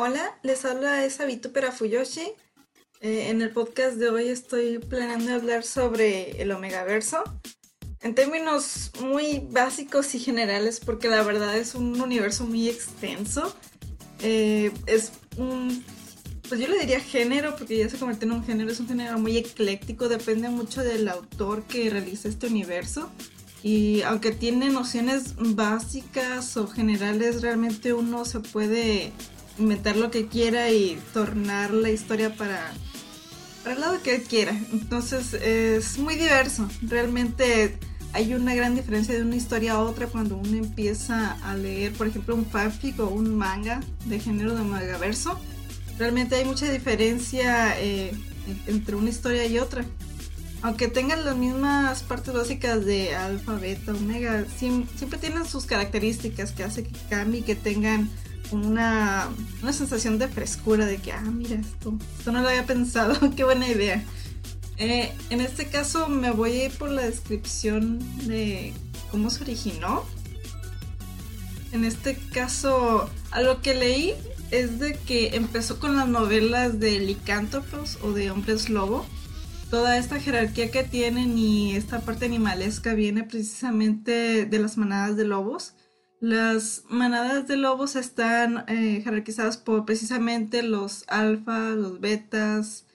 Hola, les habla esa Vitupera Fuyoshi. Eh, en el podcast de hoy estoy planeando hablar sobre el Omegaverso en términos muy básicos y generales, porque la verdad es un universo muy extenso. Eh, es un, pues yo le diría género, porque ya se convirtió en un género, es un género muy ecléctico, depende mucho del autor que realiza este universo. Y aunque tiene nociones básicas o generales, realmente uno se puede inventar lo que quiera y tornar la historia para, para el lado que quiera. Entonces es muy diverso. Realmente hay una gran diferencia de una historia a otra cuando uno empieza a leer, por ejemplo, un fanfic o un manga de género de magaverso. Realmente hay mucha diferencia eh, entre una historia y otra. Aunque tengan las mismas partes básicas de alfa, beta, omega, siempre tienen sus características que hace que cambie y que tengan una, una sensación de frescura, de que, ah, mira esto, esto no lo había pensado, qué buena idea. Eh, en este caso me voy a ir por la descripción de cómo se originó. En este caso, a lo que leí es de que empezó con las novelas de licántropos o de hombres lobo. Toda esta jerarquía que tienen y esta parte animalesca viene precisamente de las manadas de lobos las manadas de lobos están eh, jerarquizadas por precisamente los alfa, los betas,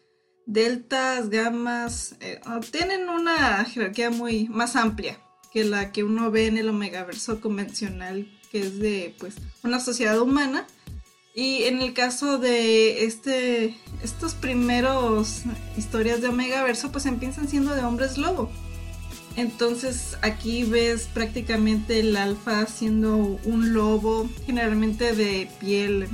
deltas, gamas. Eh, tienen una jerarquía muy más amplia que la que uno ve en el omegaverso convencional, que es de pues una sociedad humana. Y en el caso de este, estos primeros historias de Omegaverso, pues empiezan siendo de hombres lobo. Entonces aquí ves prácticamente el alfa siendo un lobo, generalmente de piel,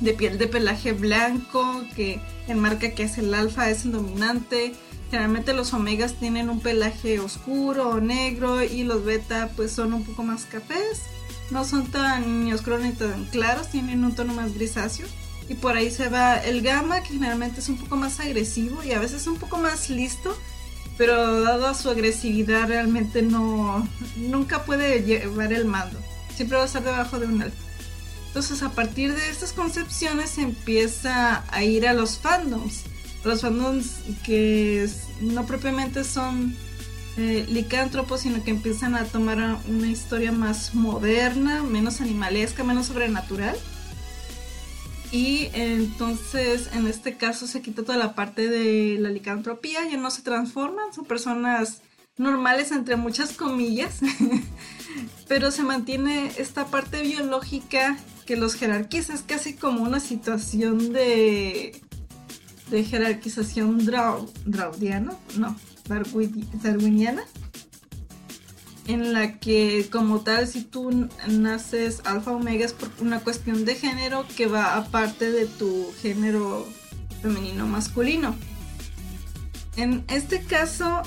de piel de pelaje blanco, que enmarca que es el alfa, es el dominante. Generalmente los omegas tienen un pelaje oscuro o negro y los beta pues son un poco más cafés. No son tan ni oscuros ni tan claros, tienen un tono más grisáceo. Y por ahí se va el gamma, que generalmente es un poco más agresivo y a veces un poco más listo pero dado su agresividad realmente no nunca puede llevar el mando. Siempre va a estar debajo de un alfa. Entonces a partir de estas concepciones empieza a ir a los fandoms. Los fandoms que no propiamente son eh, licántropos, sino que empiezan a tomar una historia más moderna, menos animalesca, menos sobrenatural y entonces en este caso se quita toda la parte de la licantropía, ya no se transforman, son personas normales entre muchas comillas, pero se mantiene esta parte biológica que los jerarquiza, es casi como una situación de, de jerarquización draudiana, no, darwiniana en la que como tal si tú naces alfa omega es por una cuestión de género que va aparte de tu género femenino masculino. En este caso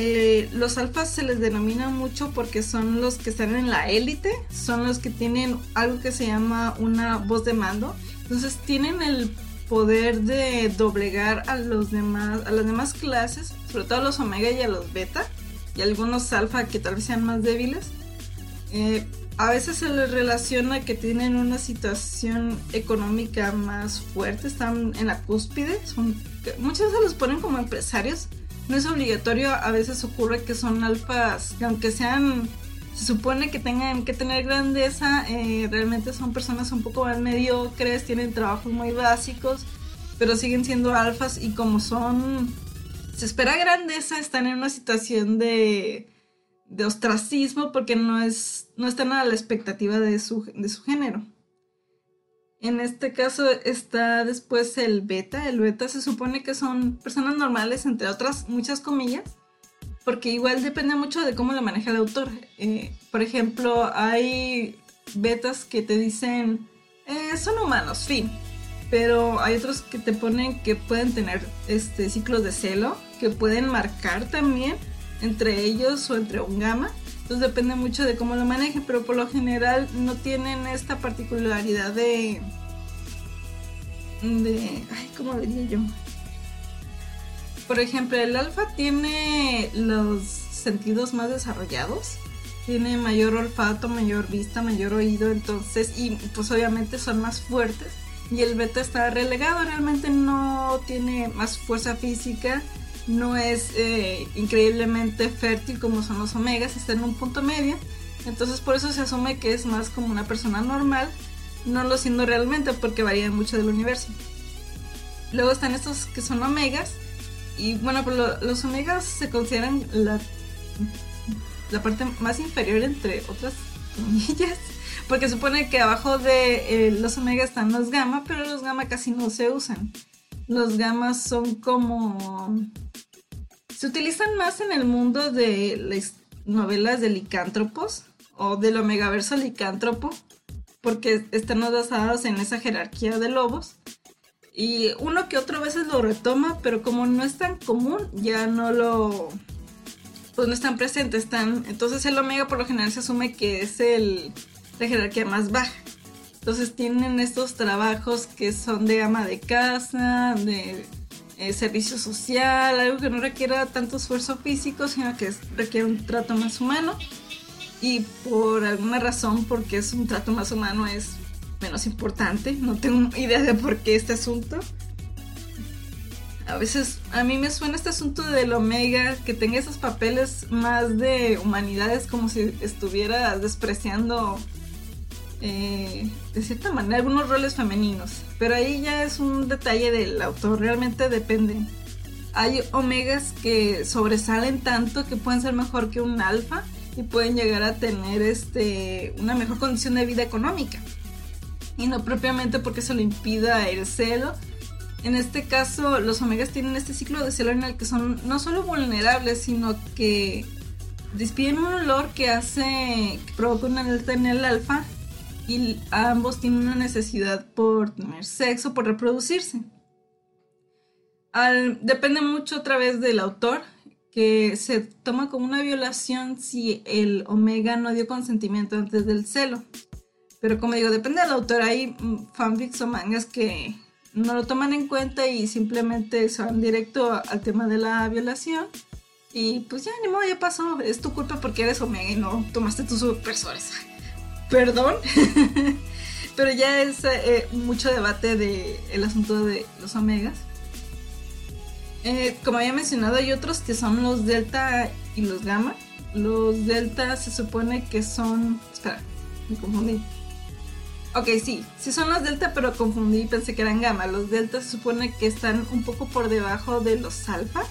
eh, los alfas se les denomina mucho porque son los que están en la élite, son los que tienen algo que se llama una voz de mando Entonces tienen el poder de doblegar a los demás, a las demás clases, sobre todo a los omega y a los beta, y algunos alfa que tal vez sean más débiles. Eh, a veces se les relaciona que tienen una situación económica más fuerte, están en la cúspide, son, muchas veces los ponen como empresarios, no es obligatorio, a veces ocurre que son alfas, que aunque sean, se supone que tengan que tener grandeza, eh, realmente son personas un poco más mediocres, tienen trabajos muy básicos, pero siguen siendo alfas y como son, se espera grandeza, están en una situación de, ostracismo porque no, es, no están a la expectativa de su, de su género. En este caso está después el beta. El beta se supone que son personas normales, entre otras muchas comillas, porque igual depende mucho de cómo lo maneja el autor. Eh, por ejemplo, hay betas que te dicen, eh, son humanos, fin. Pero hay otros que te ponen que pueden tener este, ciclos de celo, que pueden marcar también entre ellos o entre un gamma. Entonces depende mucho de cómo lo manejen, pero por lo general no tienen esta particularidad de... de... Ay, ¿cómo diría yo? Por ejemplo, el alfa tiene los sentidos más desarrollados. Tiene mayor olfato, mayor vista, mayor oído, entonces, y pues obviamente son más fuertes. Y el beta está relegado, realmente no tiene más fuerza física no es eh, increíblemente fértil como son los omegas, está en un punto medio. Entonces por eso se asume que es más como una persona normal, no lo siendo realmente porque varía mucho del universo. Luego están estos que son omegas. Y bueno, pues los omegas se consideran la, la parte más inferior entre otras comillas. Porque supone que abajo de eh, los omegas están los gamma, pero los gamma casi no se usan. Los gammas son como se utilizan más en el mundo de las novelas de licántropos o del omegaverso licántropo, porque están basadas en esa jerarquía de lobos. Y uno que otro veces lo retoma, pero como no es tan común, ya no lo. Pues no están presentes. Están, entonces el omega por lo general se asume que es el, la jerarquía más baja. Entonces tienen estos trabajos que son de ama de casa, de eh, servicio social, algo que no requiera tanto esfuerzo físico, sino que requiere un trato más humano. Y por alguna razón, porque es un trato más humano, es menos importante. No tengo idea de por qué este asunto. A veces a mí me suena este asunto del omega, que tenga esos papeles más de humanidades, como si estuviera despreciando eh, de cierta manera algunos roles femeninos, pero ahí ya es un detalle del autor, realmente depende. Hay omegas que sobresalen tanto que pueden ser mejor que un alfa y pueden llegar a tener este, una mejor condición de vida económica. Y no propiamente porque se lo impida el celo. En este caso, los omegas tienen este ciclo de celo en el que son no solo vulnerables, sino que despiden un olor que hace, que provoca una alerta en el alfa y ambos tienen una necesidad por tener sexo, por reproducirse. depende mucho otra vez del autor, que se toma como una violación si el omega no dio consentimiento antes del celo. Pero como digo, depende del autor. Hay fanfics o mangas que no lo toman en cuenta y simplemente se van directo al tema de la violación. Y pues ya, ni modo, ya pasó. Es tu culpa porque eres omega y no tomaste tus supersores perdón, pero ya es eh, mucho debate del el asunto de los omegas. Eh, como había mencionado, hay otros que son los delta y los gamma. Los delta se supone que son... Espera, me confundí. Ok, sí, sí son los delta, pero confundí y pensé que eran gamma. Los delta se supone que están un poco por debajo de los alfa.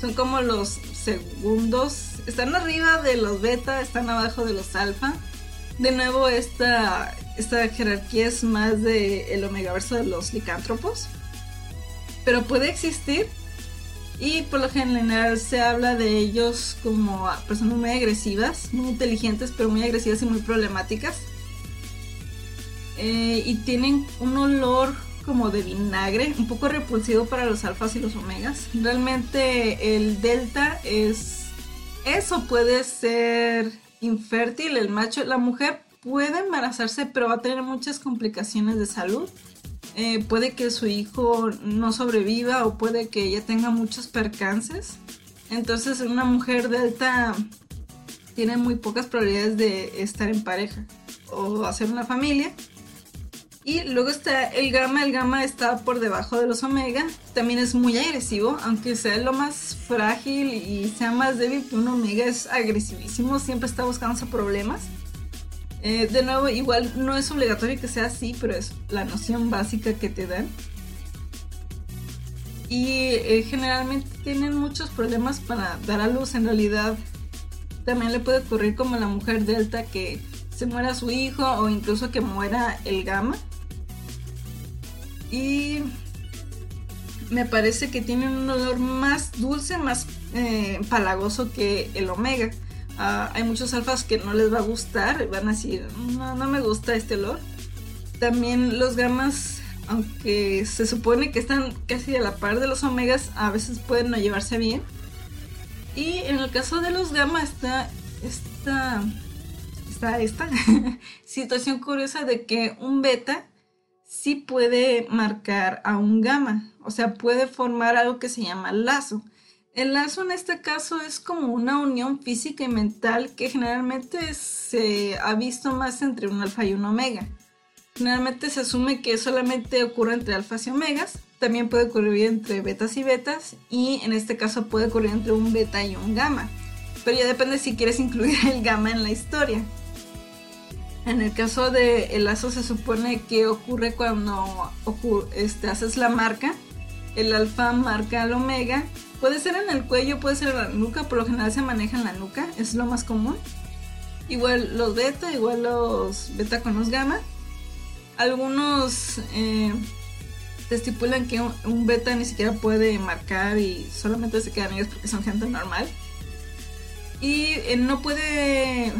Son como los segundos. Están arriba de los beta, están abajo de los alfa de nuevo esta, esta jerarquía es más de el omegaverso de los licántropos. Pero puede existir. Y por lo general se habla de ellos como personas muy agresivas, muy inteligentes, pero muy agresivas y muy problemáticas. Eh, y tienen un olor como de vinagre, un poco repulsivo para los alfas y los omegas. Realmente el delta es... Eso puede ser infértil, el macho, la mujer puede embarazarse, pero va a tener muchas complicaciones de salud. eh, puede que su hijo no sobreviva o puede que ella tenga muchos percances. Entonces una mujer delta tiene muy pocas probabilidades de estar en pareja o hacer una familia. Y luego está el gamma, el gamma está por debajo de los omega, también es muy agresivo, aunque sea lo más frágil y sea más débil, un omega es agresivísimo, siempre está buscando problemas. Eh, de nuevo, igual no es obligatorio que sea así, pero es la noción básica que te dan. Y eh, generalmente tienen muchos problemas para dar a luz, en realidad también le puede ocurrir como a la mujer delta que se muera su hijo o incluso que muera el gamma. Y me parece que tiene un olor más dulce, más eh, palagoso que el omega. Ah, hay muchos alfas que no les va a gustar, van a decir, no, no me gusta este olor. También los gamas, aunque se supone que están casi a la par de los omegas, a veces pueden no llevarse bien. Y en el caso de los gamma está esta, está esta situación curiosa de que un beta sí puede marcar a un gamma, o sea, puede formar algo que se llama lazo. El lazo en este caso es como una unión física y mental que generalmente se ha visto más entre un alfa y un omega. Generalmente se asume que solamente ocurre entre alfas y omegas, también puede ocurrir entre betas y betas y en este caso puede ocurrir entre un beta y un gamma. Pero ya depende si quieres incluir el gamma en la historia. En el caso de el lazo se supone que ocurre cuando este, haces la marca. El alfa marca al omega. Puede ser en el cuello, puede ser en la nuca. Por lo general se maneja en la nuca. Es lo más común. Igual los beta, igual los beta con los gamma. Algunos eh, te estipulan que un, beta ni siquiera puede marcar y solamente se quedan ellos porque son gente normal. Y eh, no puede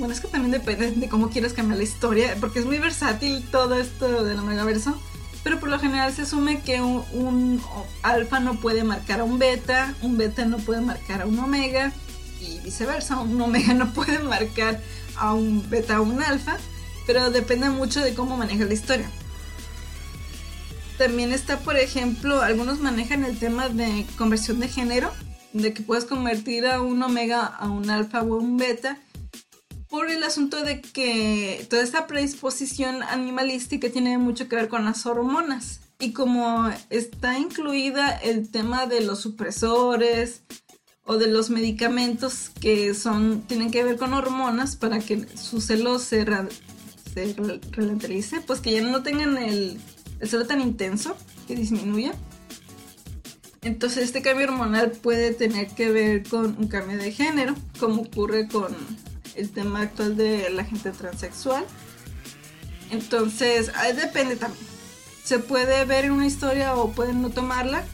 bueno, es que también depende de cómo quieras cambiar la historia, porque es muy versátil todo esto del Omegaverso. Pero por lo general se asume que un, alfa no puede marcar a un beta, un beta no puede marcar a un omega, y viceversa, un omega no puede marcar a un beta o un alfa, pero depende mucho de cómo maneja la historia. También está, por ejemplo, algunos manejan el tema de conversión de género, de que puedes convertir a un omega a un alfa o un beta, por el asunto de que toda esta predisposición animalística tiene mucho que ver con las hormonas. Y como está incluida el tema de los supresores o de los medicamentos que son, tienen que ver con hormonas para que su celo se, ralentice, pues que ya no tengan el, el celo tan intenso, que disminuya. Entonces este cambio hormonal puede tener que ver con un cambio de género, como ocurre con el tema actual de la gente transexual. Entonces, depende también. Se puede ver en una historia o pueden no tomarla.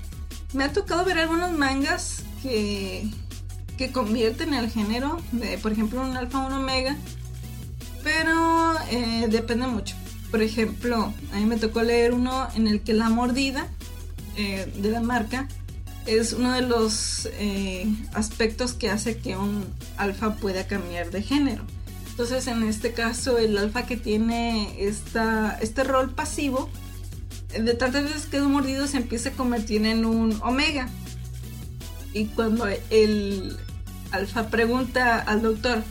Me ha tocado ver algunos mangas que, que convierten el género, de, por ejemplo, un alfa un omega, pero eh, depende mucho. Por ejemplo, a mí me tocó leer uno en el que la mordida eh, de la marca es uno de los eh, aspectos que hace que un alfa pueda cambiar de género. Entonces, en este caso, el alfa que tiene esta, este rol pasivo, de tantas veces que es mordido, se empieza a convertir en un omega. Y cuando el alfa pregunta al doctor,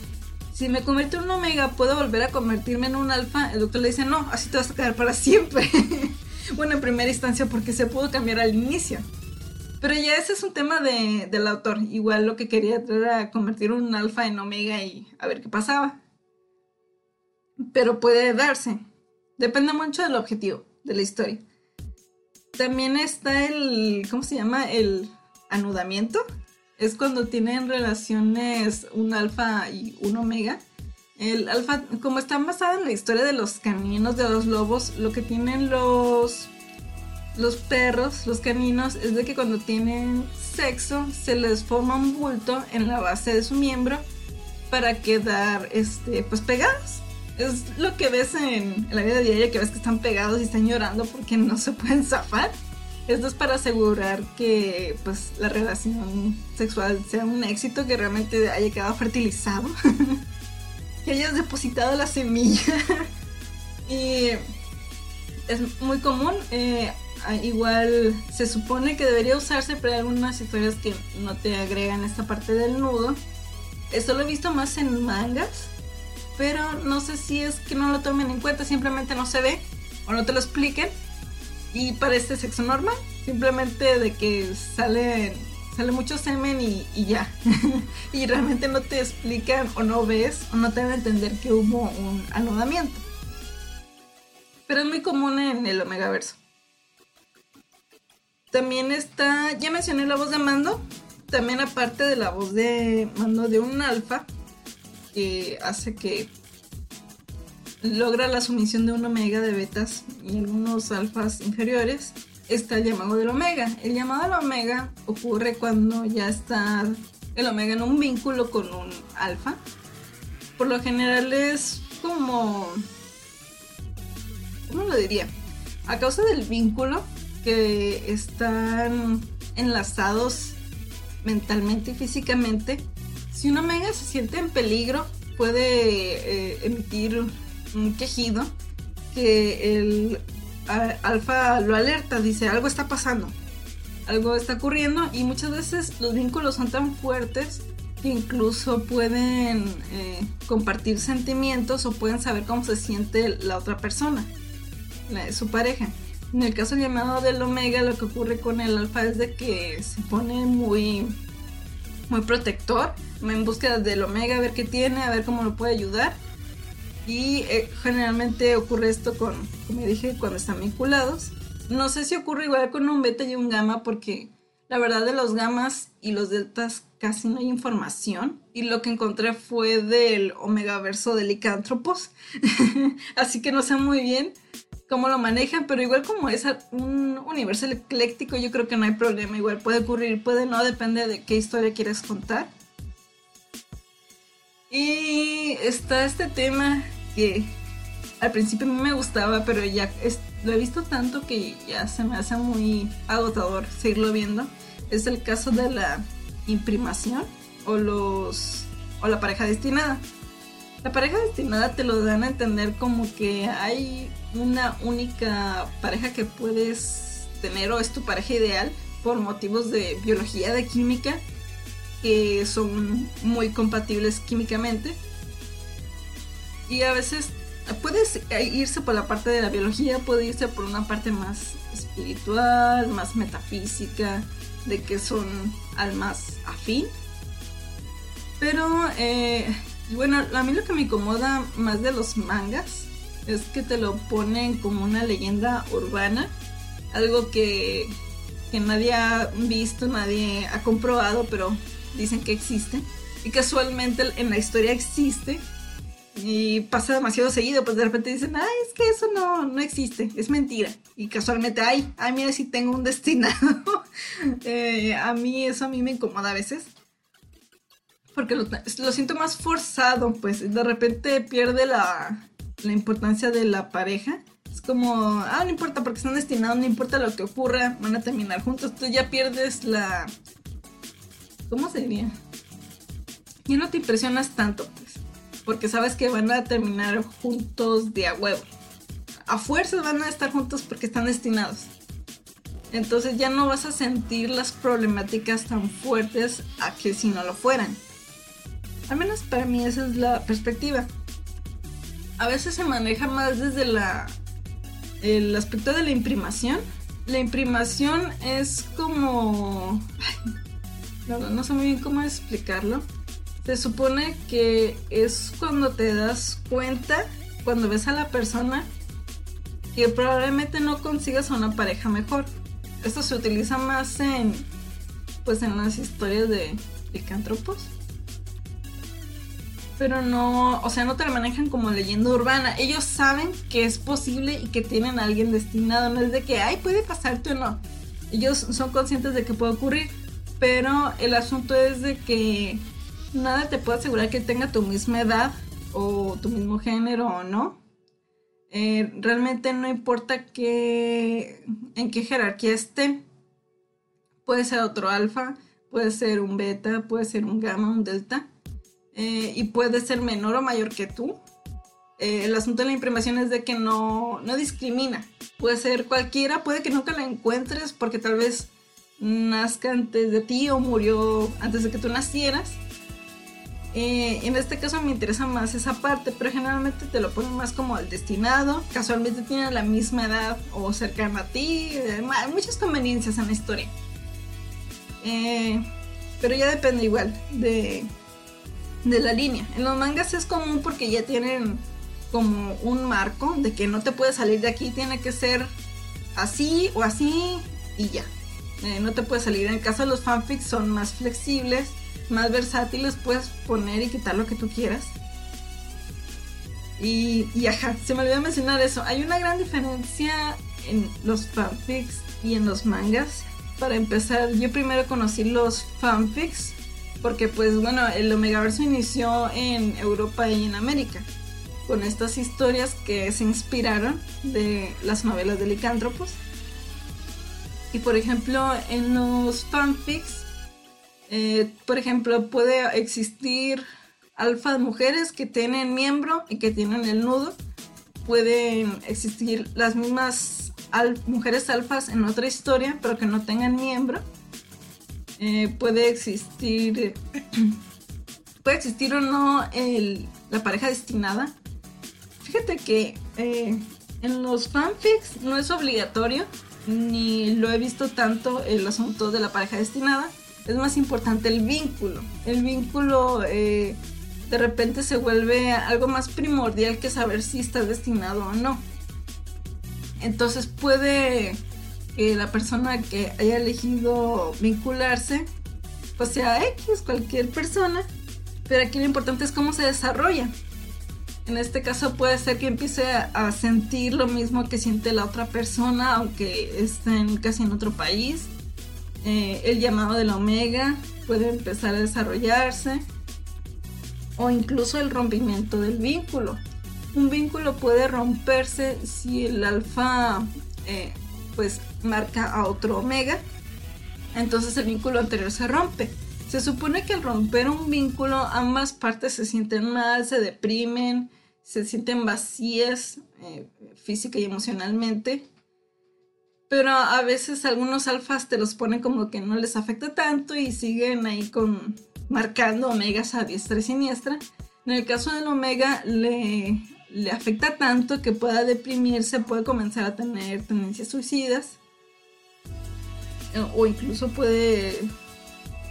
si me convierto en un omega, ¿puedo volver a convertirme en un alfa? El doctor le dice, no, así te vas a quedar para siempre. bueno, en primera instancia, porque se pudo cambiar al inicio. Pero ya ese es un tema de, del autor. Igual lo que quería era convertir un alfa en omega y a ver qué pasaba. Pero puede darse. Depende mucho del objetivo de la historia. También está el, ¿cómo se llama? El anudamiento. Es cuando tienen relaciones un alfa y un omega. El alfa, como está basado en la historia de los caminos de los lobos, lo que tienen los los perros, los caninos, es de que cuando tienen sexo se les forma un bulto en la base de su miembro para quedar este, pues pegados. Es lo que ves en, la vida diaria, que ves que están pegados y están llorando porque no se pueden zafar. Esto es para asegurar que pues la relación sexual sea un éxito, que realmente haya quedado fertilizado, que hayas depositado la semilla. y es muy común. Eh, igual se supone que debería usarse, pero hay algunas historias que no te agregan esta parte del nudo. Esto lo he visto más en mangas, pero no sé si es que no lo tomen en cuenta, simplemente no se ve o no te lo expliquen. Y parece sexo normal, simplemente de que sale, sale mucho semen y, y ya. y realmente no te explican o no ves o no te dan a entender que hubo un anudamiento. Pero es muy común en el Omegaverso. También está, ya mencioné la voz de Mando, también aparte de la voz de Mando de un alfa, que hace que logra la sumisión de un omega de betas y algunos alfas inferiores, está el llamado del omega. El llamado del omega ocurre cuando ya está el omega en un vínculo con un alfa. Por lo general es como... ¿Cómo lo diría? A causa del vínculo que están enlazados mentalmente y físicamente, si un omega se siente en peligro, puede eh, emitir un quejido que el alfa lo alerta, dice algo está pasando, algo está ocurriendo y muchas veces los vínculos son tan fuertes que incluso pueden eh, compartir sentimientos o pueden saber cómo se siente la otra persona, su pareja. En el caso llamado del omega, lo que ocurre con el alfa es de que se pone muy, muy protector, en búsqueda del omega, a ver qué tiene, a ver cómo lo puede ayudar. Y eh, generalmente ocurre esto con, como dije, cuando están vinculados. No sé si ocurre igual con un beta y un gamma, porque la verdad de los gamas y los deltas casi no hay información. Y lo que encontré fue del omega verso de licántropos. Así que no sé muy bien cómo lo manejan, pero igual como es un universo ecléctico, yo creo que no hay problema. Igual puede ocurrir, puede no, depende de qué historia quieres contar. Y está este tema que al principio a me gustaba, pero ya lo he visto tanto que ya se me hace muy agotador seguirlo viendo. Es el caso de la imprimación o los o la pareja destinada. La pareja destinada te lo dan a entender como que hay una única pareja que puedes tener o es tu pareja ideal por motivos de biología, de química, que son muy compatibles químicamente. Y a veces puedes irse por la parte de la biología, puede irse por una parte más espiritual, más metafísica, de que son almas afín. Pero, eh, bueno, a mí lo que me incomoda más de los mangas es que te lo ponen como una leyenda urbana, algo que, que nadie ha visto, nadie ha comprobado, pero dicen que existe. Y casualmente en la historia existe. Y pasa demasiado seguido, pues de repente dicen, ay, es que eso no, no existe, es mentira. Y casualmente, ay, ay, mira si tengo un destinado. Eh, a mí eso a mí me incomoda a veces. Porque lo, lo siento más forzado, pues de repente pierde la, la importancia de la pareja. Es como, ah, no importa porque están destinados, no importa lo que ocurra, van a terminar juntos. Tú ya pierdes la... ¿Cómo se diría? Ya no te impresionas tanto, pues. Porque sabes que van a terminar juntos de a huevo. A fuerzas van a estar juntos porque están destinados. Entonces ya no vas a sentir las problemáticas tan fuertes a que si no lo fueran. Al menos para mí esa es la perspectiva a veces se maneja más desde la el aspecto de la imprimación. La imprimación es como no, sé muy bien cómo explicarlo. Se supone que es cuando te das cuenta, cuando ves a la persona, que probablemente no consigas una pareja mejor. Esto se utiliza más en pues en las historias de licántropos pero no, o sea, no te lo manejan como leyenda urbana. Ellos saben que es posible y que tienen a alguien destinado, no es de que, ay, puede pasarte o no. Ellos son conscientes de que puede ocurrir, pero el asunto es de que nada te puede asegurar que tenga tu misma edad o tu mismo género o no. Eh, realmente no importa que, en qué jerarquía esté. Puede ser otro alfa, puede ser un beta, puede ser un gamma, un delta eh, y puede ser menor o mayor que tú. eh, el asunto de la imprimación es de que no, no discrimina. Puede ser cualquiera, puede que nunca la encuentres porque tal vez nazca antes de ti o murió antes de que tú nacieras. Eh, en este caso me interesa más esa parte, pero generalmente te lo ponen más como el destinado. Casualmente tiene la misma edad o cercana a ti. hay muchas conveniencias en la historia. Eh, pero ya depende igual de, de la línea. En los mangas es común porque ya tienen como un marco de que no te puedes salir de aquí, tiene que ser así o así y ya. Eh, no te puedes salir. En el caso de los fanfics son más flexibles, más versátiles, puedes poner y quitar lo que tú quieras. Y, y ajá, se me olvidó mencionar eso. Hay una gran diferencia en los fanfics y en los mangas. Para empezar, yo primero conocí los fanfics porque pues bueno, el Omegaverso inició en Europa y en América con estas historias que se inspiraron de las novelas de licántropos. Y por ejemplo, en los fanfics, eh, por ejemplo, puede existir alfa de mujeres que tienen miembro y que tienen el nudo. Pueden existir las mismas mujeres alfas en otra historia, pero que no tengan miembro. Eh, puede existir. puede existir o no la pareja destinada. Fíjate que eh, en los fanfics no es obligatorio, ni lo he visto tanto el asunto de la pareja destinada. Es más importante el vínculo. El vínculo eh, de repente se vuelve algo más primordial que saber si estás destinado o no. Entonces puede que la persona que haya elegido vincularse, pues sea X, cualquier persona, pero aquí lo importante es cómo se desarrolla. En este caso puede ser que empiece a sentir lo mismo que siente la otra persona, aunque estén casi en otro país. Eh, el llamado de la omega puede empezar a desarrollarse. O incluso el rompimiento del vínculo. Un vínculo puede romperse si el alfa eh, pues marca a otro omega. Entonces el vínculo anterior se rompe. Se supone que al romper un vínculo ambas partes se sienten mal, se deprimen, se sienten vacías eh, física y emocionalmente. Pero a veces algunos alfas te los ponen como que no les afecta tanto y siguen ahí con marcando omegas a diestra y siniestra. En el caso del omega le, le afecta tanto que pueda deprimirse, puede comenzar a tener tendencias suicidas o incluso puede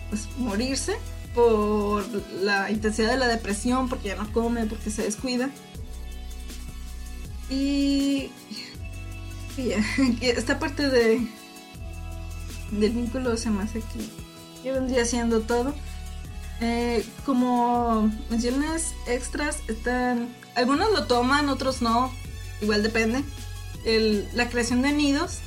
pues, morirse por la intensidad de la depresión, porque ya no come, porque se descuida. Y, esta parte de del vínculo se me hace que vendría siendo todo. Eh, como menciones extras, están. Algunos lo toman, otros no. Igual depende. la creación de nidos.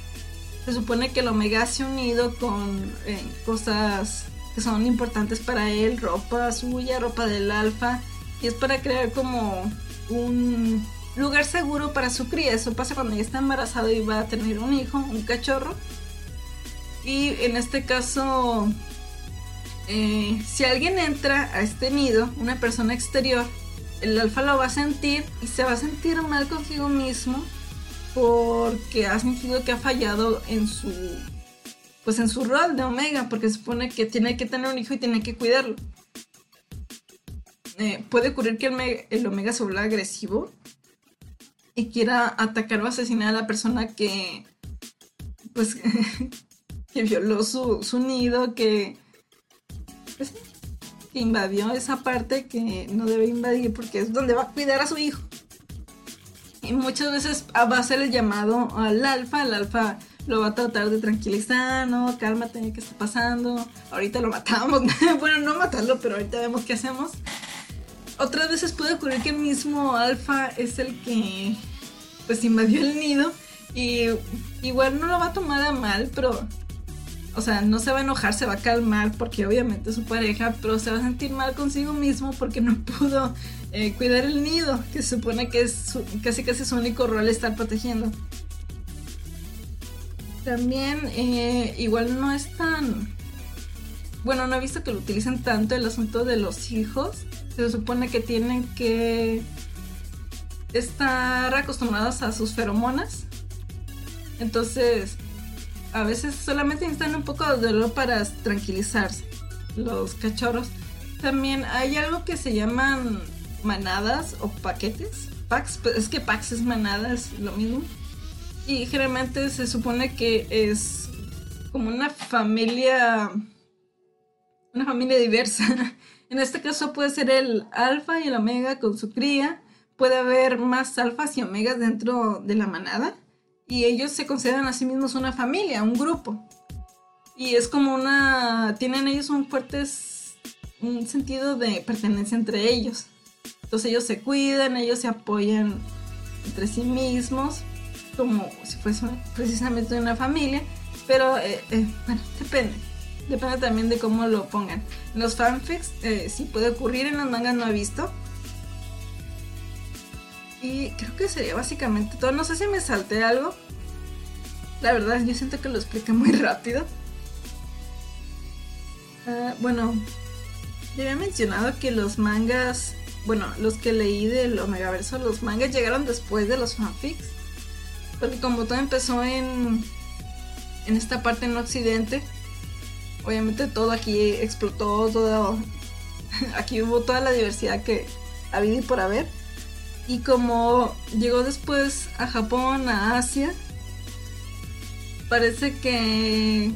Se supone que el omega se unido con eh, cosas que son importantes para él, ropa suya, ropa del alfa. Y es para crear como un lugar seguro para su cría. Eso pasa cuando ya está embarazado y va a tener un hijo, un cachorro. Y en este caso, eh, si alguien entra a este nido, una persona exterior, el alfa lo va a sentir y se va a sentir mal consigo mismo porque ha sentido que ha fallado en su pues en su rol de omega porque supone que tiene que tener un hijo y tiene que cuidarlo. Eh, puede ocurrir que el, omega se vuelva agresivo y quiera atacar o asesinar a la persona que, pues, que violó su, su nido, que invadió esa parte que no debe invadir porque es donde va a cuidar a su hijo. Y muchas veces va a hacer el llamado al alfa, el alfa lo va a tratar de tranquilizar, no, cálmate, ¿qué está pasando? Ahorita lo matamos, bueno, no matarlo, pero ahorita vemos qué hacemos otras veces puede ocurrir que el mismo alfa es el que pues invadió el nido y igual no lo va a tomar a mal, pero o sea, no se va a enojar, se va a calmar porque obviamente es su pareja, pero se va a sentir mal consigo mismo porque no pudo eh, cuidar el nido, que se supone que es casi casi su único rol estar protegiendo. También eh, igual no es tan... Bueno, no he visto que lo utilicen tanto el asunto de los hijos se supone que tienen que estar acostumbrados a sus feromonas. Entonces, a veces solamente necesitan un poco de dolor para tranquilizarse los cachorros. También hay algo que se llaman manadas o paquetes. Packs, pues, es que packs es manada, es lo mismo. Y generalmente se supone que es como una familia, una familia diversa. En este caso puede ser el alfa y el omega con su cría. Puede haber más alfas y omegas dentro de la manada. Y ellos se consideran a sí mismos una familia, un grupo. Y es como una... Tienen ellos un fuerte un sentido de pertenencia entre ellos. Entonces ellos se cuidan, ellos se apoyan entre sí mismos, como si fuese precisamente una familia. Pero, eh, eh, bueno, depende. Depende también de cómo lo pongan. En los fanfics eh, sí puede ocurrir, en las mangas no he visto. Y creo que sería básicamente todo. No sé si me salté algo. La verdad, yo siento que lo expliqué muy rápido. Ah, bueno, ya había mencionado que los mangas, bueno, los que leí del Omegaverso, los mangas llegaron después de los fanfics. Porque como todo empezó en, en esta parte en Occidente, obviamente todo aquí explotó, todo aquí hubo toda la diversidad que había y por haber. Y como llegó después a Japón, a Asia, parece que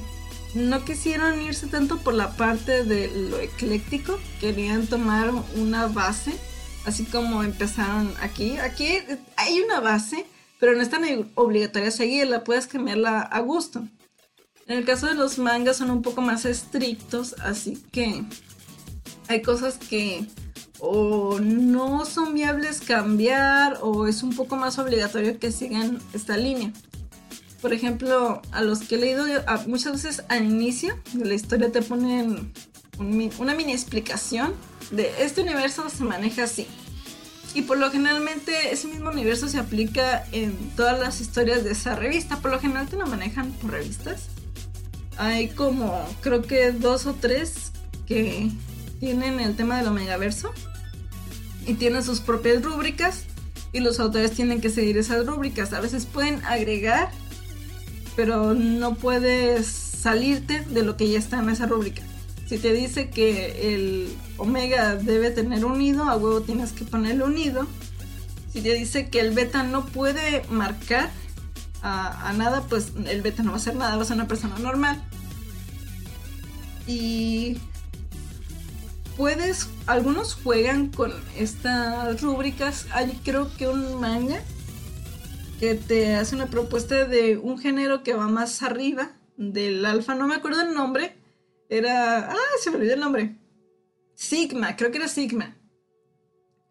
no quisieron irse tanto por la parte de lo ecléctico, querían tomar una base, así como empezaron aquí. Aquí hay una base, pero no es tan obligatoria seguirla, puedes cambiarla a gusto. En el caso de los mangas son un poco más estrictos, así que hay cosas que o no son viables cambiar o es un poco más obligatorio que sigan esta línea. Por ejemplo, a los que he leído muchas veces al inicio de la historia te ponen una mini explicación de este universo se maneja así. Y por lo generalmente ese mismo universo se aplica en todas las historias de esa revista. Por lo general te lo manejan por revistas hay como, creo que dos o tres que tienen el tema del Omegaverso y tienen sus propias rúbricas y los autores tienen que seguir esas rúbricas. A veces pueden agregar, pero no puedes salirte de lo que ya está en esa rúbrica. Si te dice que el omega debe tener unido, a huevo tienes que ponerle unido. Si te dice que el beta no puede marcar, a, nada, pues el beta no va a hacer nada, va a ser una persona normal. Y algunos juegan con estas rúbricas. Hay creo que un manga que te hace una propuesta de un género que va más arriba del alfa, no me acuerdo el nombre. Era, ah, se me olvidó el nombre. Sigma, creo que era Sigma.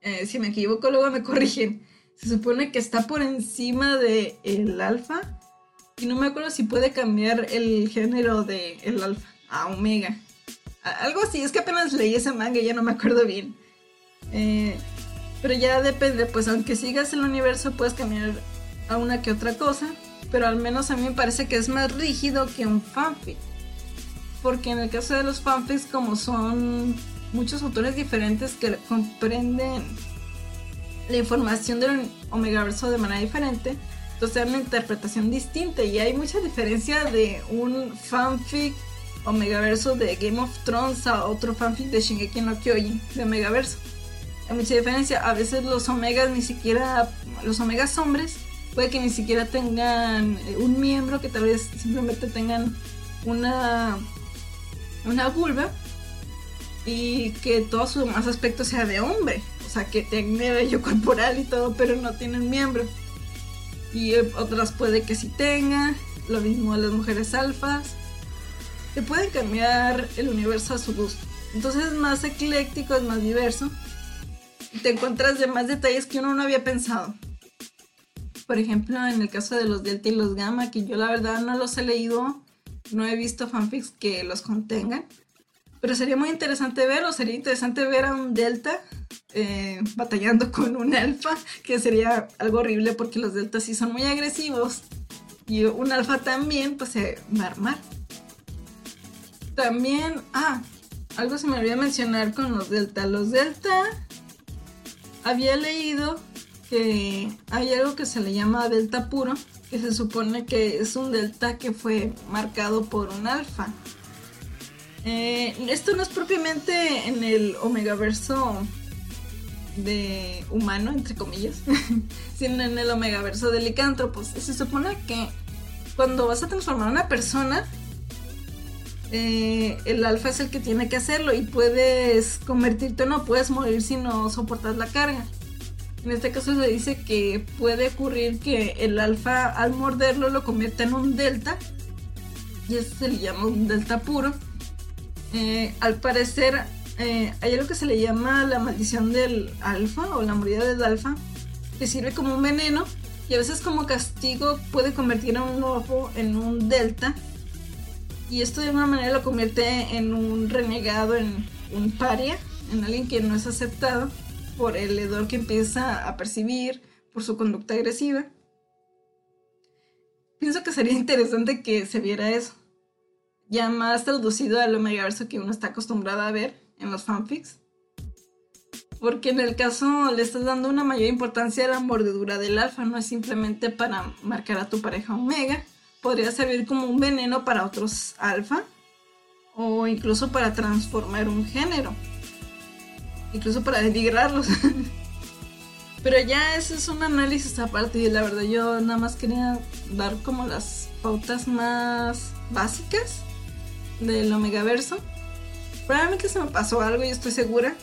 Eh, si me equivoco, luego me corrigen se supone que está por encima de el alfa. Y no me acuerdo si puede cambiar el género de el alfa a omega. Algo así, es que apenas leí ese manga y ya no me acuerdo bien. Eh, pero ya depende, pues aunque sigas el universo puedes cambiar a una que otra cosa. Pero al menos a mí me parece que es más rígido que un fanfic. Porque en el caso de los fanfics, como son muchos autores diferentes que comprenden la información del Omegaverso de manera diferente, entonces hay una interpretación distinta y hay mucha diferencia de un fanfic Omegaverso de Game of Thrones a otro fanfic de Shingeki no Kyojin de Omegaverso. Hay mucha diferencia, a veces los omegas ni siquiera, los omegas hombres, puede que ni siquiera tengan eh, un miembro, que tal vez simplemente tengan una, una vulva y que todo su demás aspecto sea de hombre. O sea, que tenga vello corporal y todo, pero no tienen miembro. Y otras puede que sí tenga. Lo mismo a las mujeres alfas. Te pueden cambiar el universo a su gusto. Entonces es más ecléctico, es más diverso. Y te encuentras de más detalles que uno no había pensado. Por ejemplo, en el caso de los Delta y los Gamma, que yo la verdad no los he leído, no he visto fanfics que los contengan. Pero sería muy interesante verlo, sería interesante ver a un Delta eh, batallando con un alfa, que sería algo horrible porque los deltas sí son muy agresivos. Y un alfa también, pues se va a. También, ah, algo se me olvidó mencionar con los delta. Los delta había leído que hay algo que se le llama delta puro, que se supone que es un delta que fue marcado por un alfa. Eh, esto no es propiamente en el omegaverso de humano, entre comillas, sino en el omegaverso de licántropos. Se supone que cuando vas a transformar a una persona, eh, el alfa es el que tiene que hacerlo y puedes convertirte no, puedes morir si no soportas la carga. En este caso se dice que puede ocurrir que el alfa al morderlo lo convierta en un delta y eso se le llama un delta puro. Eh, al parecer eh, hay algo que se le llama la maldición del alfa o la mordida del alfa que sirve como veneno y a veces como castigo puede convertir a un lobo en un delta y esto de alguna manera lo convierte en un renegado, en un paria, en alguien que no es aceptado por el hedor que empieza a percibir, por su conducta agresiva. Pienso que sería interesante que se viera eso, ya más traducido al Omegaverso que uno está acostumbrado a ver en los fanfics. Porque en el caso le estás dando una mayor importancia a la mordedura del alfa, no es simplemente para marcar a tu pareja omega, podría servir como un veneno para otros alfa o incluso para transformar un género, incluso para denigrarlos. Pero ya ese es un análisis aparte y la verdad yo nada más quería dar como las pautas más básicas del Omegaverso. Probablemente se me pasó algo y estoy segura.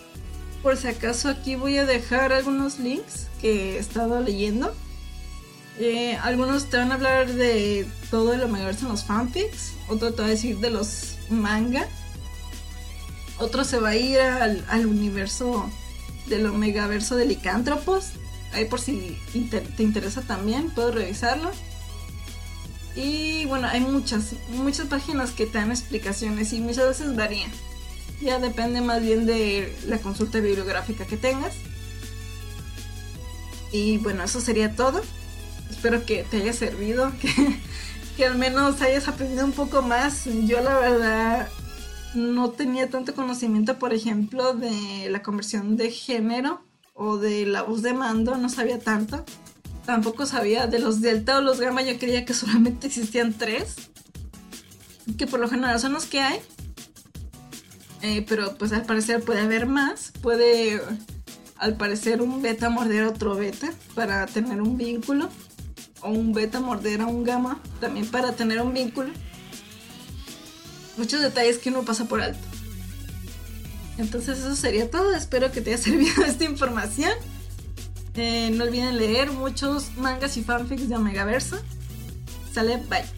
Por si acaso aquí voy a dejar algunos links que he estado leyendo eh, algunos te van a hablar de todo el Omegaverso en los fanfics, otro te va a decir de los manga, otro se va a ir al, universo del Omegaverso de licántropos, ahí por si te interesa también, puedo revisarlo. Y bueno, hay muchas, muchas páginas que te dan explicaciones y muchas veces varían. Ya depende más bien de la consulta bibliográfica que tengas. Y bueno, eso sería todo espero que te haya servido, que, al menos hayas aprendido un poco más. Yo la verdad no tenía tanto conocimiento, por ejemplo, de la conversión de género o de la voz de mando, no sabía tanto. Tampoco sabía de los delta o los gamma, yo creía que solamente existían tres. Que por lo general son los que hay. Eh, pero pues al parecer puede haber más. Puede al parecer un beta morder otro beta para tener un vínculo o un beta morder a un gamma también para tener un vínculo. Muchos detalles que uno pasa por alto. Entonces eso sería todo. Espero que te haya servido esta información. Eh, no olviden leer muchos mangas y fanfics de Omegaverso. Sale, bye.